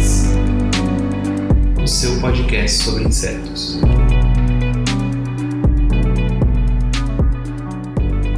o seu podcast sobre insetos.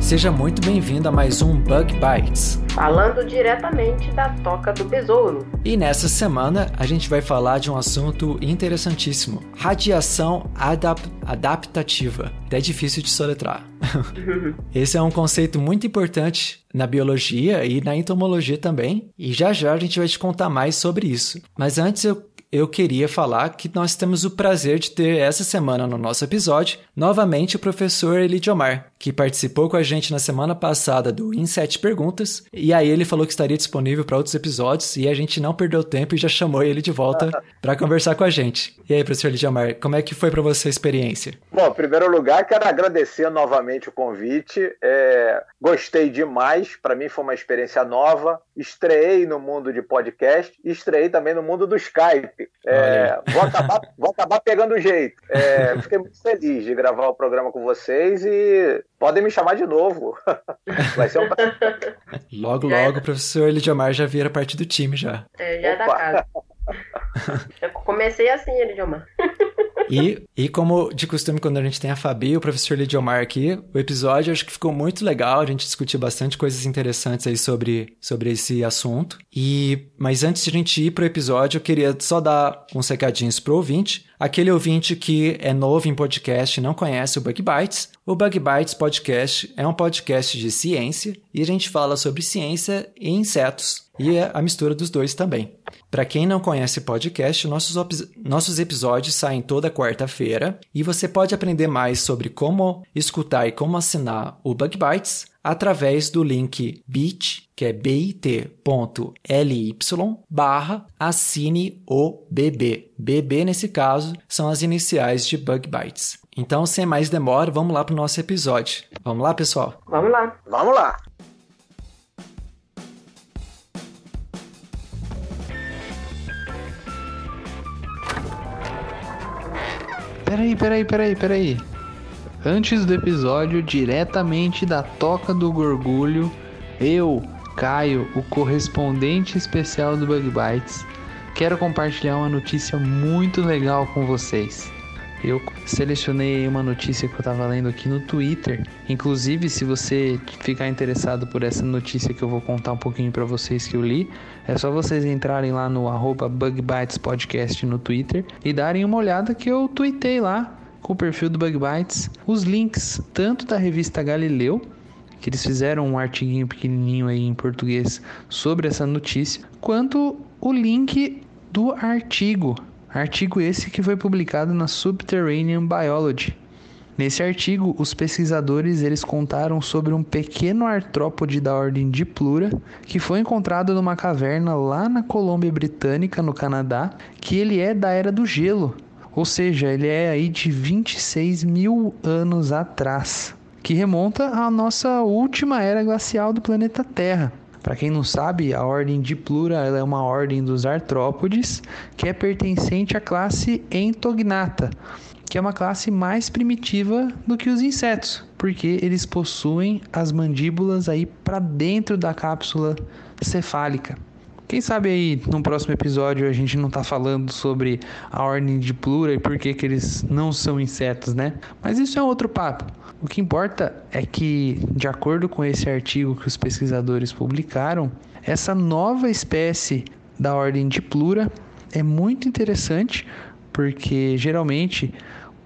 Seja muito bem-vindo a mais um Bug Bites. falando diretamente da toca do besouro. E nessa semana a gente vai falar de um assunto interessantíssimo: radiação adap- adaptativa. Até difícil de soletrar. Esse é um conceito muito importante na biologia e na entomologia também, e já já a gente vai te contar mais sobre isso. Mas antes eu eu queria falar que nós temos o prazer de ter essa semana no nosso episódio novamente o professor Elidiomar, que participou com a gente na semana passada do Em Sete Perguntas, e aí ele falou que estaria disponível para outros episódios e a gente não perdeu tempo e já chamou ele de volta para conversar com a gente. E aí, professor Elidiomar, como é que foi para você a experiência? Bom, em primeiro lugar, quero agradecer novamente o convite. É, gostei demais. Para mim foi uma experiência nova. Estreiei no mundo de podcast e estreiei também no mundo do Skype. É, vou, acabar, vou acabar pegando o jeito. É, fiquei muito feliz de gravar o programa com vocês e podem me chamar de novo. Vai ser um prazer. Logo, é. logo, o professor Elidiomar já vira parte do time já. É, já é da Opa. casa. Eu comecei assim, ele Diomar. E, e como de costume, quando a gente tem a Fabi e o professor Lidiomar aqui, o episódio acho que ficou muito legal. A gente discutiu bastante coisas interessantes aí sobre, sobre esse assunto. E Mas antes de a gente ir pro episódio, eu queria só dar uns recadinhos pro ouvinte. Aquele ouvinte que é novo em podcast e não conhece o Bug Bites, o Bug Bites Podcast é um podcast de ciência e a gente fala sobre ciência e insetos. E a mistura dos dois também. Para quem não conhece podcast, nossos, nossos episódios saem toda quarta-feira e você pode aprender mais sobre como escutar e como assinar o Bug Bites através do link bit, que é bit.ly barra assine o BB. BB, nesse caso, são as iniciais de Bug Bites. Então, sem mais demora, vamos lá para o nosso episódio. Vamos lá, pessoal? Vamos lá. Vamos lá. Peraí, peraí, peraí, peraí. Antes do episódio, diretamente da Toca do Gorgulho, eu, Caio, o correspondente especial do Bug Bites, quero compartilhar uma notícia muito legal com vocês. Eu selecionei uma notícia que eu tava lendo aqui no Twitter. Inclusive, se você ficar interessado por essa notícia que eu vou contar um pouquinho pra vocês que eu li, é só vocês entrarem lá no arroba Bug Bites Podcast no Twitter e darem uma olhada que eu tuitei lá com o perfil do Bug Bites os links tanto da revista Galileu, que eles fizeram um artiguinho pequenininho aí em português sobre essa notícia, quanto o link do artigo. Artigo esse que foi publicado na Subterranean Biology. Nesse artigo, os pesquisadores eles contaram sobre um pequeno artrópode da ordem Diplura que foi encontrado numa caverna lá na Colômbia Britânica, no Canadá, que ele é da era do gelo, ou seja, ele é aí de 26 mil anos atrás, que remonta à nossa última era glacial do planeta Terra. Para quem não sabe, a ordem Diplura ela é uma ordem dos artrópodes que é pertencente à classe Entognata, que é uma classe mais primitiva do que os insetos, porque eles possuem as mandíbulas aí para dentro da cápsula cefálica. Quem sabe aí no próximo episódio a gente não tá falando sobre a ordem de plura e por que, que eles não são insetos, né? Mas isso é outro papo. O que importa é que, de acordo com esse artigo que os pesquisadores publicaram, essa nova espécie da ordem de plura é muito interessante porque geralmente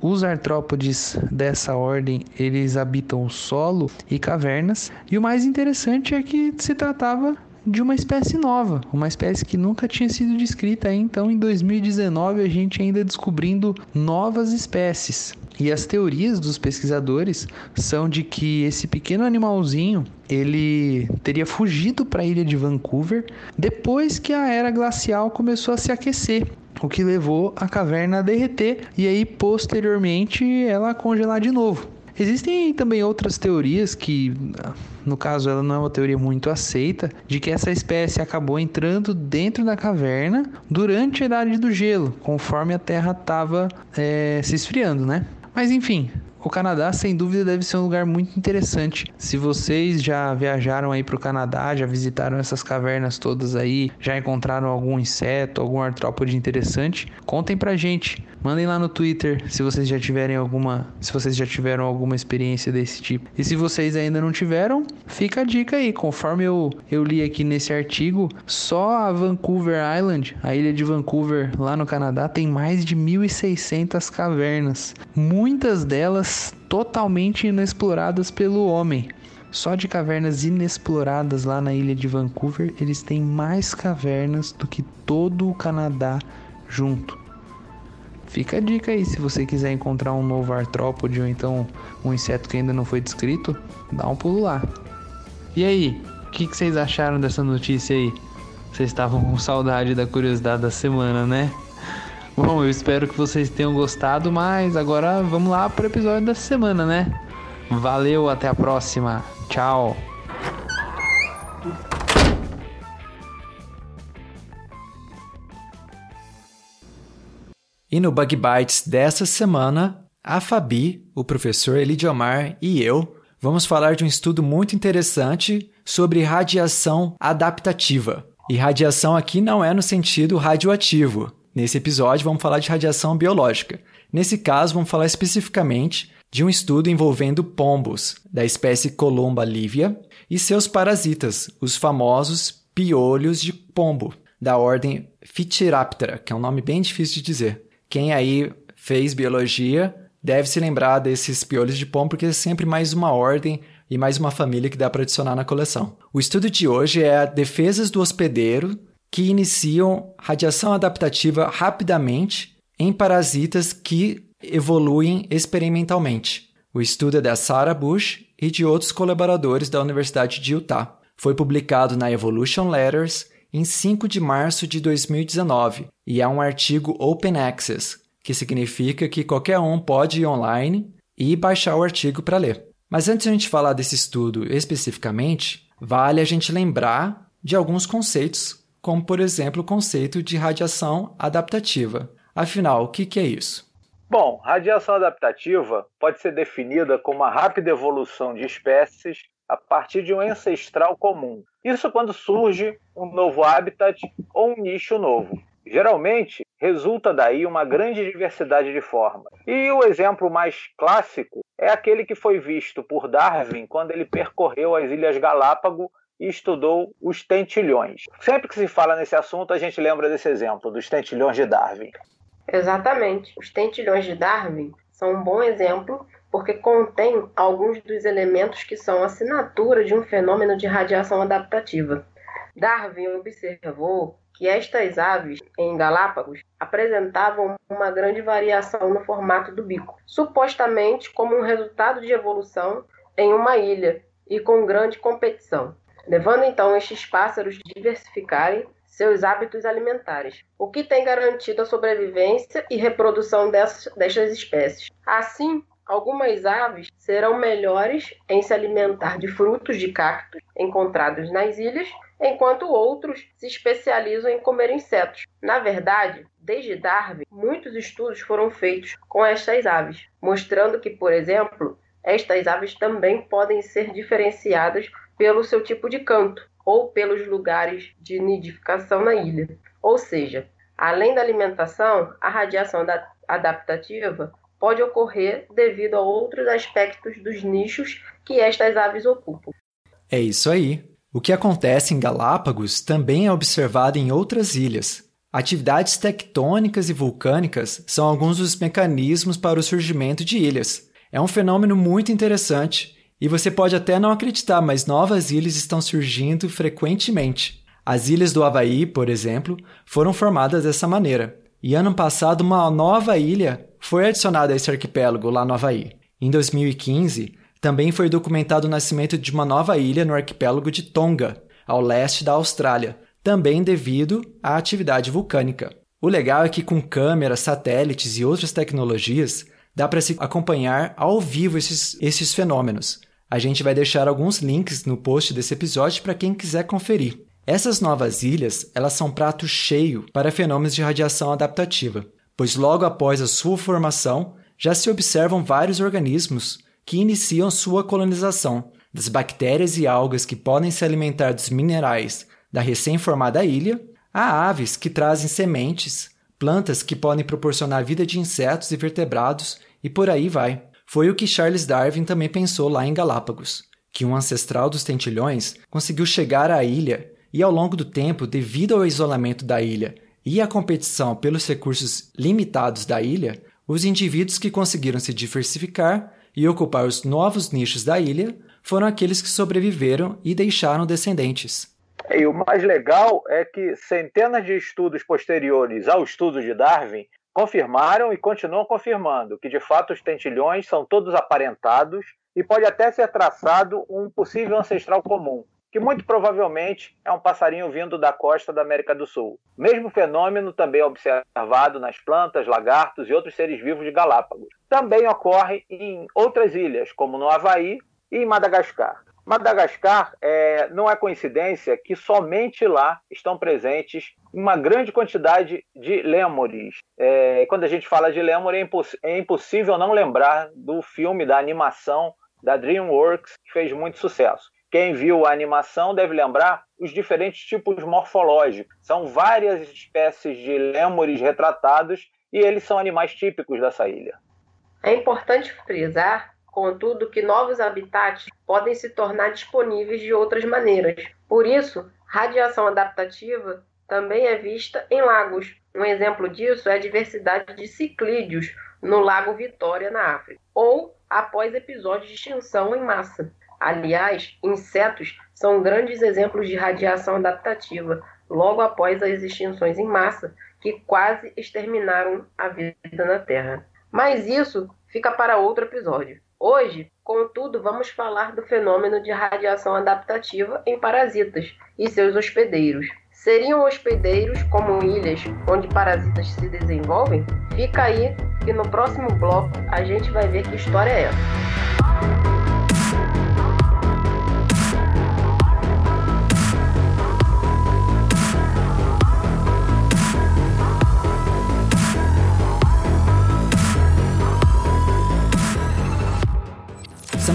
os artrópodes dessa ordem, eles habitam o solo e cavernas, e o mais interessante é que se tratava de uma espécie nova, uma espécie que nunca tinha sido descrita então em 2019 a gente ainda descobrindo novas espécies. E as teorias dos pesquisadores são de que esse pequeno animalzinho ele teria fugido para a ilha de Vancouver depois que a era glacial começou a se aquecer, o que levou a caverna a derreter e aí posteriormente ela a congelar de novo. Existem também outras teorias que, no caso, ela não é uma teoria muito aceita, de que essa espécie acabou entrando dentro da caverna durante a Idade do Gelo, conforme a Terra estava é, se esfriando, né? Mas enfim, o Canadá, sem dúvida, deve ser um lugar muito interessante. Se vocês já viajaram aí para o Canadá, já visitaram essas cavernas todas aí, já encontraram algum inseto, algum artrópode interessante, contem pra gente. Mandem lá no Twitter se vocês já tiverem alguma, se vocês já tiveram alguma experiência desse tipo. E se vocês ainda não tiveram, fica a dica aí. Conforme eu, eu li aqui nesse artigo, só a Vancouver Island, a ilha de Vancouver lá no Canadá, tem mais de 1.600 cavernas. Muitas delas totalmente inexploradas pelo homem. Só de cavernas inexploradas lá na ilha de Vancouver, eles têm mais cavernas do que todo o Canadá junto. Fica a dica aí, se você quiser encontrar um novo artrópode ou então um inseto que ainda não foi descrito, dá um pulo lá. E aí, o que, que vocês acharam dessa notícia aí? Vocês estavam com saudade da curiosidade da semana, né? Bom, eu espero que vocês tenham gostado, mas agora vamos lá para o episódio da semana, né? Valeu, até a próxima. Tchau. E no Bug Bites dessa semana, a Fabi, o professor Elidiomar e eu vamos falar de um estudo muito interessante sobre radiação adaptativa. E radiação aqui não é no sentido radioativo, Nesse episódio, vamos falar de radiação biológica. Nesse caso, vamos falar especificamente de um estudo envolvendo pombos da espécie Columba livia e seus parasitas, os famosos piolhos de pombo, da ordem Phytiraptera, que é um nome bem difícil de dizer. Quem aí fez biologia deve se lembrar desses piolhos de pombo, porque é sempre mais uma ordem e mais uma família que dá para adicionar na coleção. O estudo de hoje é Defesas do Hospedeiro que iniciam radiação adaptativa rapidamente em parasitas que evoluem experimentalmente. O estudo é da Sarah Bush e de outros colaboradores da Universidade de Utah. Foi publicado na Evolution Letters em 5 de março de 2019 e é um artigo Open Access, que significa que qualquer um pode ir online e baixar o artigo para ler. Mas antes de a gente falar desse estudo especificamente, vale a gente lembrar de alguns conceitos como por exemplo o conceito de radiação adaptativa. Afinal, o que, é isso? Bom, radiação adaptativa pode ser definida como a rápida evolução de espécies a partir de um ancestral comum. Isso quando surge um novo habitat ou um nicho novo. Geralmente, resulta daí uma grande diversidade de formas. E o exemplo mais clássico é aquele que foi visto por Darwin quando ele percorreu as Ilhas Galápagos e estudou os tentilhões. Sempre que se fala nesse assunto, a gente lembra desse exemplo, dos tentilhões de Darwin. Exatamente. Os tentilhões de Darwin são um bom exemplo porque contém alguns dos elementos que são assinatura de um fenômeno de radiação adaptativa. Darwin observou que estas aves em Galápagos apresentavam uma grande variação no formato do bico, supostamente como um resultado de evolução em uma ilha e com grande competição levando então estes pássaros a diversificarem seus hábitos alimentares, o que tem garantido a sobrevivência e reprodução dessas, destas espécies. Assim, algumas aves serão melhores em se alimentar de frutos de cactos encontrados nas ilhas, enquanto outros se especializam em comer insetos. Na verdade, desde Darwin, muitos estudos foram feitos com estas aves, mostrando que, por exemplo, estas aves também podem ser diferenciadas pelo seu tipo de canto ou pelos lugares de nidificação na ilha. Ou seja, além da alimentação, a radiação adaptativa pode ocorrer devido a outros aspectos dos nichos que estas aves ocupam. É isso aí. O que acontece em Galápagos também é observado em outras ilhas. Atividades tectônicas e vulcânicas são alguns dos mecanismos para o surgimento de ilhas. É um fenômeno muito interessante e você pode até não acreditar, mas novas ilhas estão surgindo frequentemente. As ilhas do Havaí, por exemplo, foram formadas dessa maneira. E ano passado, uma nova ilha foi adicionada a esse arquipélago lá no Havaí. Em 2015, também foi documentado o nascimento de uma nova ilha no arquipélago de Tonga, ao leste da Austrália, também devido à atividade vulcânica. O legal é que com câmeras, satélites e outras tecnologias, dá para se acompanhar ao vivo esses, esses fenômenos. A gente vai deixar alguns links no post desse episódio para quem quiser conferir. Essas novas ilhas, elas são prato cheio para fenômenos de radiação adaptativa, pois logo após a sua formação, já se observam vários organismos que iniciam sua colonização, das bactérias e algas que podem se alimentar dos minerais da recém-formada ilha, a aves que trazem sementes, plantas que podem proporcionar vida de insetos e vertebrados e por aí vai. Foi o que Charles Darwin também pensou lá em Galápagos, que um ancestral dos tentilhões conseguiu chegar à ilha e ao longo do tempo, devido ao isolamento da ilha e à competição pelos recursos limitados da ilha, os indivíduos que conseguiram se diversificar e ocupar os novos nichos da ilha foram aqueles que sobreviveram e deixaram descendentes. E o mais legal é que centenas de estudos posteriores ao estudo de Darwin confirmaram e continuam confirmando que, de fato, os tentilhões são todos aparentados e pode até ser traçado um possível ancestral comum, que muito provavelmente é um passarinho vindo da costa da América do Sul. Mesmo fenômeno também é observado nas plantas, lagartos e outros seres vivos de Galápagos. Também ocorre em outras ilhas, como no Havaí e em Madagascar. Madagascar é, não é coincidência que somente lá estão presentes uma grande quantidade de lêmures. É, quando a gente fala de lêmure, é, imposs é impossível não lembrar do filme, da animação da DreamWorks, que fez muito sucesso. Quem viu a animação deve lembrar os diferentes tipos morfológicos. São várias espécies de lêmures retratados e eles são animais típicos dessa ilha. É importante frisar contudo, que novos habitats podem se tornar disponíveis de outras maneiras. Por isso, radiação adaptativa também é vista em lagos. Um exemplo disso é a diversidade de ciclídeos no Lago Vitória, na África, ou após episódios de extinção em massa. Aliás, insetos são grandes exemplos de radiação adaptativa logo após as extinções em massa que quase exterminaram a vida na Terra. Mas isso fica para outro episódio. Hoje, contudo, vamos falar do fenômeno de radiação adaptativa em parasitas e seus hospedeiros. Seriam hospedeiros como ilhas onde parasitas se desenvolvem? Fica aí que no próximo bloco a gente vai ver que história é essa.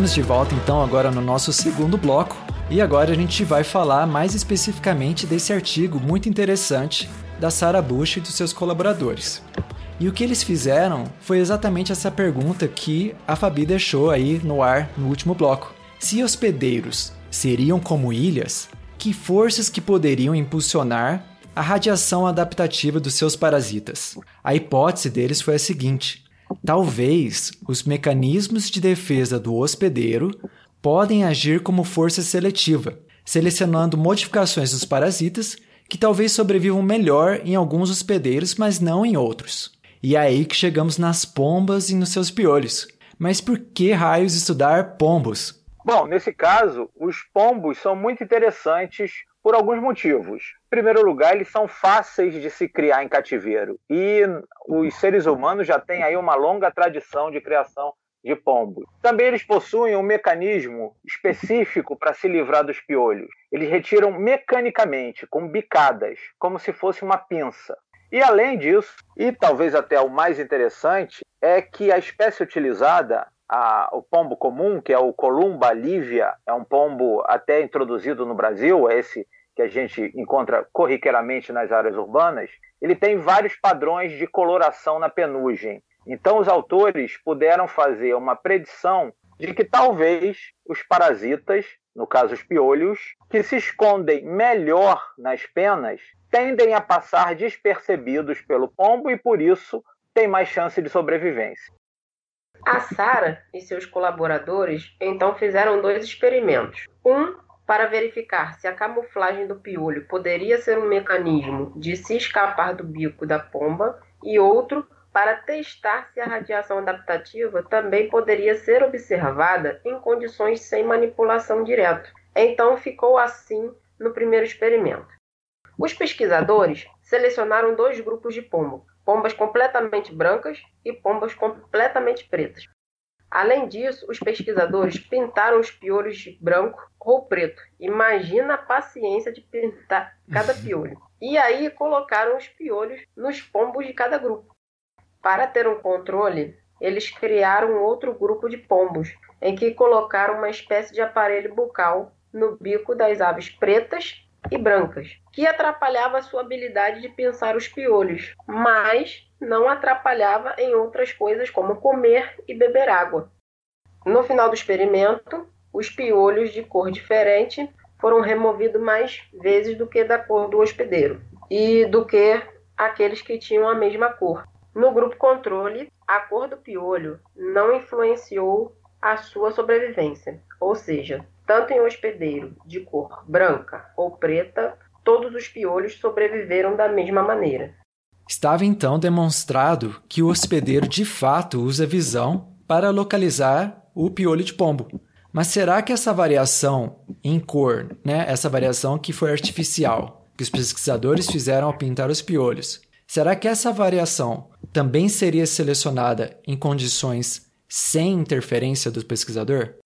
Estamos de volta então agora no nosso segundo bloco e agora a gente vai falar mais especificamente desse artigo muito interessante da Sarah Bush e dos seus colaboradores. E o que eles fizeram foi exatamente essa pergunta que a Fabi deixou aí no ar no último bloco. Se hospedeiros seriam como ilhas, que forças que poderiam impulsionar a radiação adaptativa dos seus parasitas? A hipótese deles foi a seguinte: Talvez os mecanismos de defesa do hospedeiro podem agir como força seletiva, selecionando modificações dos parasitas que talvez sobrevivam melhor em alguns hospedeiros, mas não em outros. E é aí que chegamos nas pombas e nos seus piolhos. Mas por que raios estudar pombos? Bom, nesse caso, os pombos são muito interessantes por alguns motivos. Em primeiro lugar, eles são fáceis de se criar em cativeiro e os seres humanos já têm aí uma longa tradição de criação de pombos. Também eles possuem um mecanismo específico para se livrar dos piolhos. Eles retiram mecanicamente, com bicadas, como se fosse uma pinça. E além disso, e talvez até o mais interessante, é que a espécie utilizada a, o pombo comum, que é o Columba livia, é um pombo até introduzido no Brasil, é esse que a gente encontra corriqueiramente nas áreas urbanas, ele tem vários padrões de coloração na penugem. Então, os autores puderam fazer uma predição de que talvez os parasitas, no caso os piolhos, que se escondem melhor nas penas, tendem a passar despercebidos pelo pombo e, por isso, têm mais chance de sobrevivência. A Sara e seus colaboradores então fizeram dois experimentos. Um para verificar se a camuflagem do piolho poderia ser um mecanismo de se escapar do bico da pomba, e outro para testar se a radiação adaptativa também poderia ser observada em condições sem manipulação direta. Então ficou assim no primeiro experimento. Os pesquisadores selecionaram dois grupos de pombo, pombas completamente brancas e pombas completamente pretas. Além disso, os pesquisadores pintaram os piolhos de branco ou preto. Imagina a paciência de pintar cada piolho. E aí colocaram os piolhos nos pombos de cada grupo. Para ter um controle, eles criaram outro grupo de pombos, em que colocaram uma espécie de aparelho bucal no bico das aves pretas e brancas, que atrapalhava a sua habilidade de pensar os piolhos, mas não atrapalhava em outras coisas como comer e beber água. No final do experimento, os piolhos de cor diferente foram removidos mais vezes do que da cor do hospedeiro e do que aqueles que tinham a mesma cor. No grupo controle, a cor do piolho não influenciou a sua sobrevivência, ou seja, tanto em hospedeiro de cor branca ou preta, todos os piolhos sobreviveram da mesma maneira. Estava então demonstrado que o hospedeiro de fato usa visão para localizar o piolho de pombo. Mas será que essa variação em cor, né, essa variação que foi artificial, que os pesquisadores fizeram ao pintar os piolhos, será que essa variação também seria selecionada em condições sem interferência do pesquisador?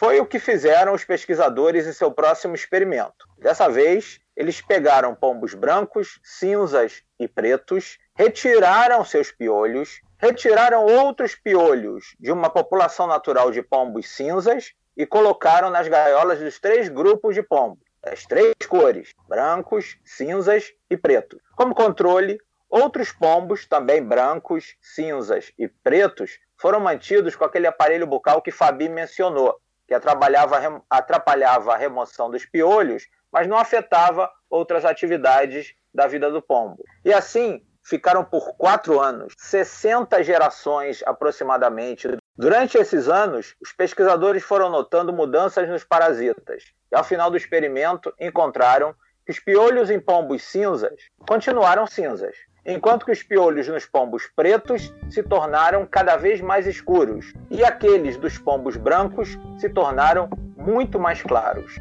Foi o que fizeram os pesquisadores em seu próximo experimento. Dessa vez, eles pegaram pombos brancos, cinzas e pretos, retiraram seus piolhos, retiraram outros piolhos de uma população natural de pombos cinzas e colocaram nas gaiolas dos três grupos de pombos, das três cores, brancos, cinzas e pretos. Como controle, outros pombos, também brancos, cinzas e pretos, foram mantidos com aquele aparelho bucal que Fabi mencionou, que atrapalhava, atrapalhava a remoção dos piolhos, mas não afetava outras atividades da vida do pombo. E assim ficaram por quatro anos, 60 gerações aproximadamente. Durante esses anos, os pesquisadores foram notando mudanças nos parasitas e, ao final do experimento, encontraram que os piolhos em pombos cinzas continuaram cinzas, enquanto que os piolhos nos pombos pretos se tornaram cada vez mais escuros e aqueles dos pombos brancos se tornaram muito mais claros.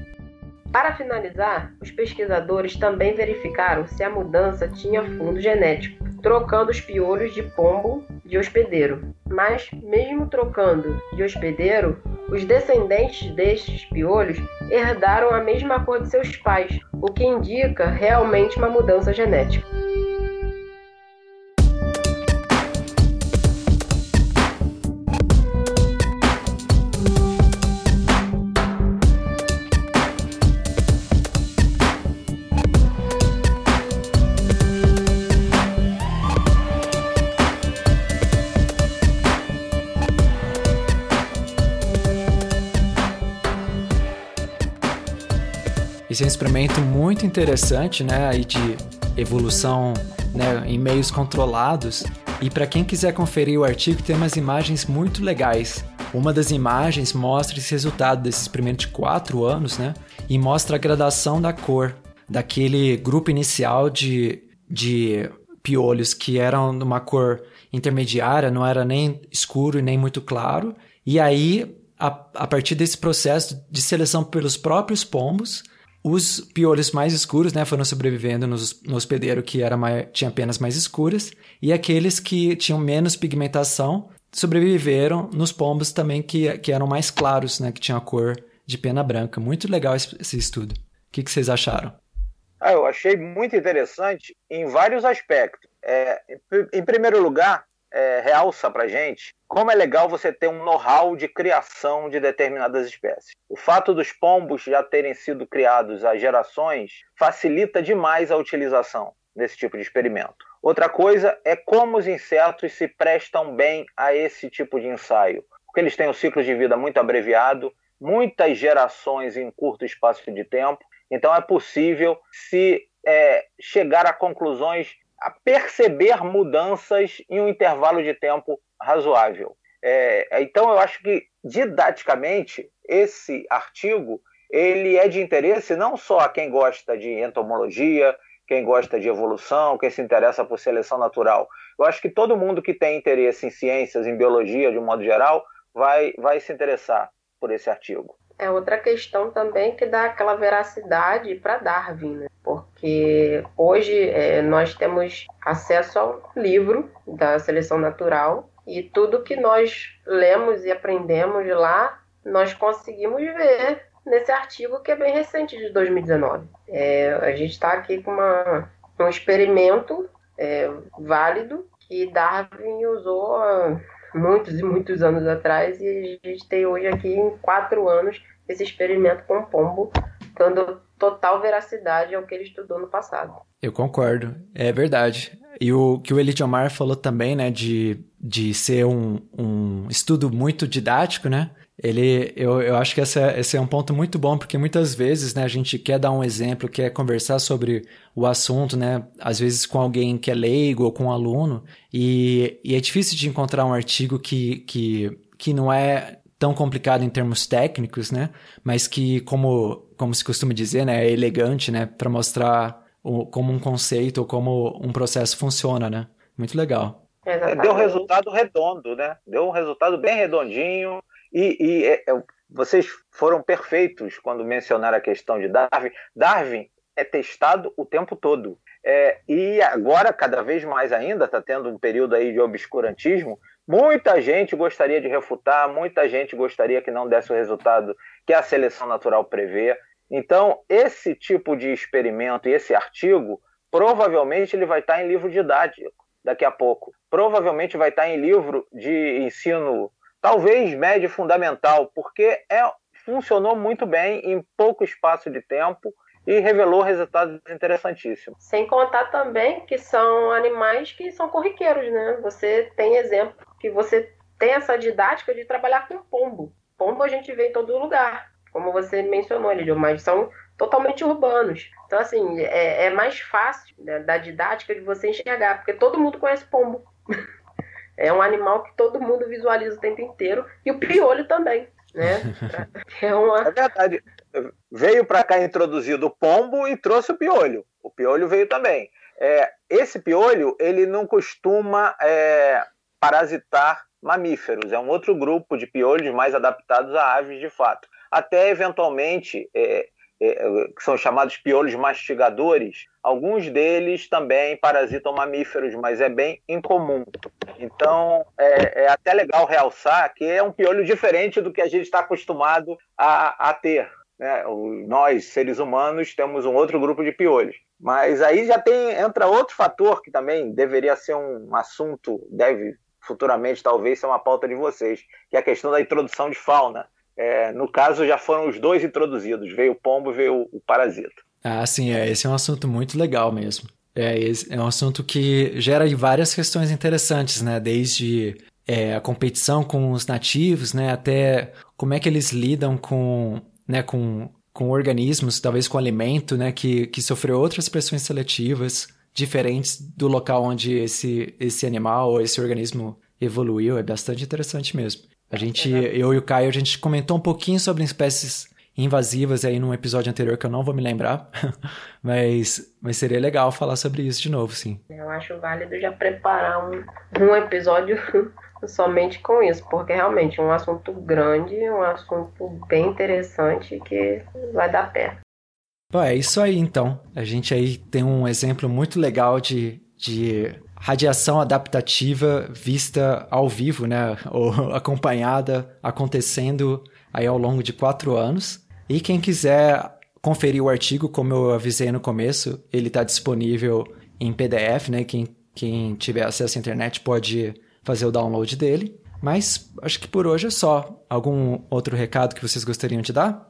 Para finalizar, os pesquisadores também verificaram se a mudança tinha fundo genético, trocando os piolhos de pombo de hospedeiro. Mas, mesmo trocando de hospedeiro, os descendentes destes piolhos herdaram a mesma cor de seus pais, o que indica realmente uma mudança genética. É um experimento muito interessante, né, aí de evolução né, em meios controlados. E para quem quiser conferir o artigo, tem umas imagens muito legais. Uma das imagens mostra esse resultado desse experimento de quatro anos, né? E mostra a gradação da cor daquele grupo inicial de, de piolhos que eram de uma cor intermediária, não era nem escuro e nem muito claro. E aí, a, a partir desse processo de seleção pelos próprios pombos, os piolhos mais escuros né, foram sobrevivendo no, no hospedeiro que era mais, tinha penas mais escuras, e aqueles que tinham menos pigmentação sobreviveram nos pombos também que, que eram mais claros, né, que tinham a cor de pena branca. Muito legal esse, esse estudo. O que, que vocês acharam? Ah, eu achei muito interessante em vários aspectos. É, em primeiro lugar, é, realça para gente como é legal você ter um know-how de criação de determinadas espécies. O fato dos pombos já terem sido criados há gerações facilita demais a utilização desse tipo de experimento. Outra coisa é como os insetos se prestam bem a esse tipo de ensaio, porque eles têm um ciclo de vida muito abreviado, muitas gerações em curto espaço de tempo, então é possível se é, chegar a conclusões a perceber mudanças em um intervalo de tempo razoável. É, então, eu acho que didaticamente esse artigo ele é de interesse não só a quem gosta de entomologia, quem gosta de evolução, quem se interessa por seleção natural. Eu acho que todo mundo que tem interesse em ciências, em biologia, de um modo geral, vai, vai se interessar por esse artigo. É outra questão também que dá aquela veracidade para Darwin, né? porque hoje é, nós temos acesso ao livro da seleção natural e tudo que nós lemos e aprendemos de lá, nós conseguimos ver nesse artigo que é bem recente, de 2019. É, a gente está aqui com uma, um experimento é, válido que Darwin usou há muitos e muitos anos atrás e a gente tem hoje aqui em quatro anos esse experimento com pombo dando total veracidade ao que ele estudou no passado. Eu concordo, é verdade. E o que o Elidiomar falou também, né, de, de ser um, um estudo muito didático, né? Ele, eu, eu acho que essa, esse é um ponto muito bom, porque muitas vezes, né, a gente quer dar um exemplo, quer conversar sobre o assunto, né, às vezes com alguém que é leigo ou com um aluno, e, e é difícil de encontrar um artigo que, que, que não é tão complicado em termos técnicos, né, mas que, como, como se costuma dizer, né, é elegante, né, para mostrar o, como um conceito ou como um processo funciona, né. Muito legal. Deu um resultado redondo, né? Deu um resultado bem redondinho, e, e é, é, vocês foram perfeitos quando mencionaram a questão de Darwin. Darwin é testado o tempo todo. É, e agora, cada vez mais ainda, está tendo um período aí de obscurantismo. Muita gente gostaria de refutar, muita gente gostaria que não desse o resultado que a seleção natural prevê. Então, esse tipo de experimento e esse artigo, provavelmente ele vai estar em livro didático daqui a pouco. Provavelmente vai estar em livro de ensino talvez médio fundamental, porque é, funcionou muito bem em pouco espaço de tempo e revelou resultados interessantíssimos. Sem contar também que são animais que são corriqueiros, né? Você tem exemplo que você tem essa didática de trabalhar com pombo. Pombo a gente vê em todo lugar, como você mencionou ali, mas são totalmente urbanos. Então, assim, é, é mais fácil né, da didática de você enxergar, porque todo mundo conhece pombo. É um animal que todo mundo visualiza o tempo inteiro. E o piolho também, né? é, uma... é verdade. Veio para cá introduzido o pombo e trouxe o piolho. O piolho veio também. É, esse piolho, ele não costuma é, parasitar mamíferos. É um outro grupo de piolhos mais adaptados a aves de fato. Até eventualmente é, que são chamados piolhos mastigadores, alguns deles também parasitam mamíferos, mas é bem incomum. Então, é, é até legal realçar que é um piolho diferente do que a gente está acostumado a, a ter. Né? Nós, seres humanos, temos um outro grupo de piolhos. Mas aí já tem entra outro fator que também deveria ser um assunto, deve futuramente talvez ser uma pauta de vocês, que é a questão da introdução de fauna. É, no caso, já foram os dois introduzidos, veio o pombo veio o parasita. Ah, sim, é, esse é um assunto muito legal mesmo. É, é um assunto que gera várias questões interessantes, né? Desde é, a competição com os nativos, né? Até como é que eles lidam com, né? com, com organismos, talvez com alimento, né? Que, que sofreu outras pressões seletivas diferentes do local onde esse, esse animal ou esse organismo evoluiu. É bastante interessante mesmo. A gente, eu e o Caio, a gente comentou um pouquinho sobre espécies invasivas aí num episódio anterior que eu não vou me lembrar, mas, mas seria legal falar sobre isso de novo, sim. Eu acho válido já preparar um, um episódio somente com isso, porque realmente é um assunto grande, um assunto bem interessante que vai dar pé. Bom, é isso aí então. A gente aí tem um exemplo muito legal de, de radiação adaptativa vista ao vivo, né? Ou acompanhada, acontecendo aí ao longo de quatro anos. E quem quiser conferir o artigo, como eu avisei no começo, ele está disponível em PDF, né? Quem, quem tiver acesso à internet pode fazer o download dele. Mas acho que por hoje é só. Algum outro recado que vocês gostariam de dar?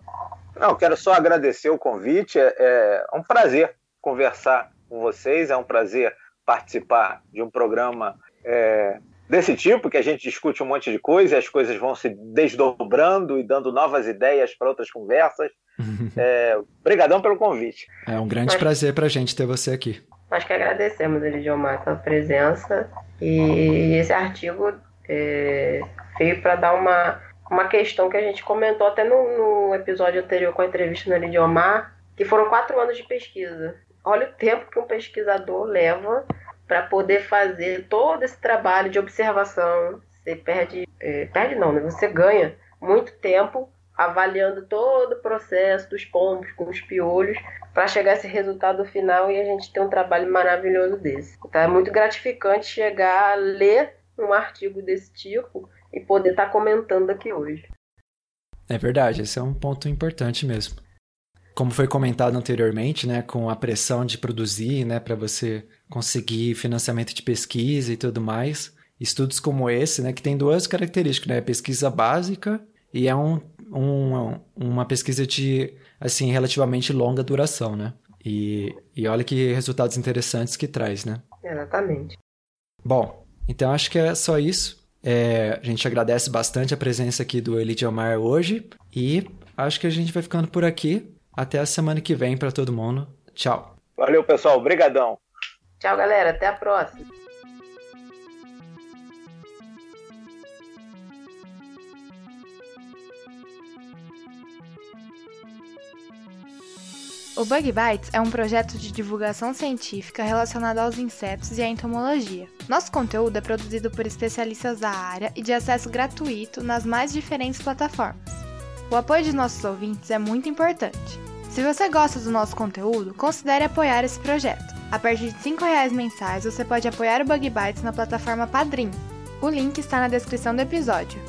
Não, quero só agradecer o convite. É, é um prazer conversar com vocês, é um prazer participar de um programa é, desse tipo, que a gente discute um monte de coisa e as coisas vão se desdobrando e dando novas ideias para outras conversas. É, obrigadão pelo convite. É um grande Mas, prazer para a gente ter você aqui. Acho que agradecemos, Elidiomar, pela presença. E esse artigo é, veio para dar uma, uma questão que a gente comentou até no, no episódio anterior com a entrevista no Elidiomar, que foram quatro anos de pesquisa olha o tempo que um pesquisador leva para poder fazer todo esse trabalho de observação. Você perde, é, perde não, né? Você ganha muito tempo avaliando todo o processo dos pombos com os piolhos para chegar a esse resultado final e a gente ter um trabalho maravilhoso desse. Então é muito gratificante chegar a ler um artigo desse tipo e poder estar tá comentando aqui hoje. É verdade, esse é um ponto importante mesmo. Como foi comentado anteriormente, né, com a pressão de produzir, né, para você conseguir financiamento de pesquisa e tudo mais, estudos como esse, né, que tem duas características, né, pesquisa básica e é um, um, uma pesquisa de, assim, relativamente longa duração, né? E, e olha que resultados interessantes que traz, né? Exatamente. Bom, então acho que é só isso. É, a gente agradece bastante a presença aqui do Elidiomar hoje e acho que a gente vai ficando por aqui. Até a semana que vem para todo mundo. Tchau. Valeu, pessoal. Obrigadão. Tchau, galera. Até a próxima. O Bug Bites é um projeto de divulgação científica relacionado aos insetos e à entomologia. Nosso conteúdo é produzido por especialistas da área e de acesso gratuito nas mais diferentes plataformas. O apoio de nossos ouvintes é muito importante. Se você gosta do nosso conteúdo, considere apoiar esse projeto. A partir de R$ reais mensais, você pode apoiar o Bug Bites na plataforma Padrim. O link está na descrição do episódio.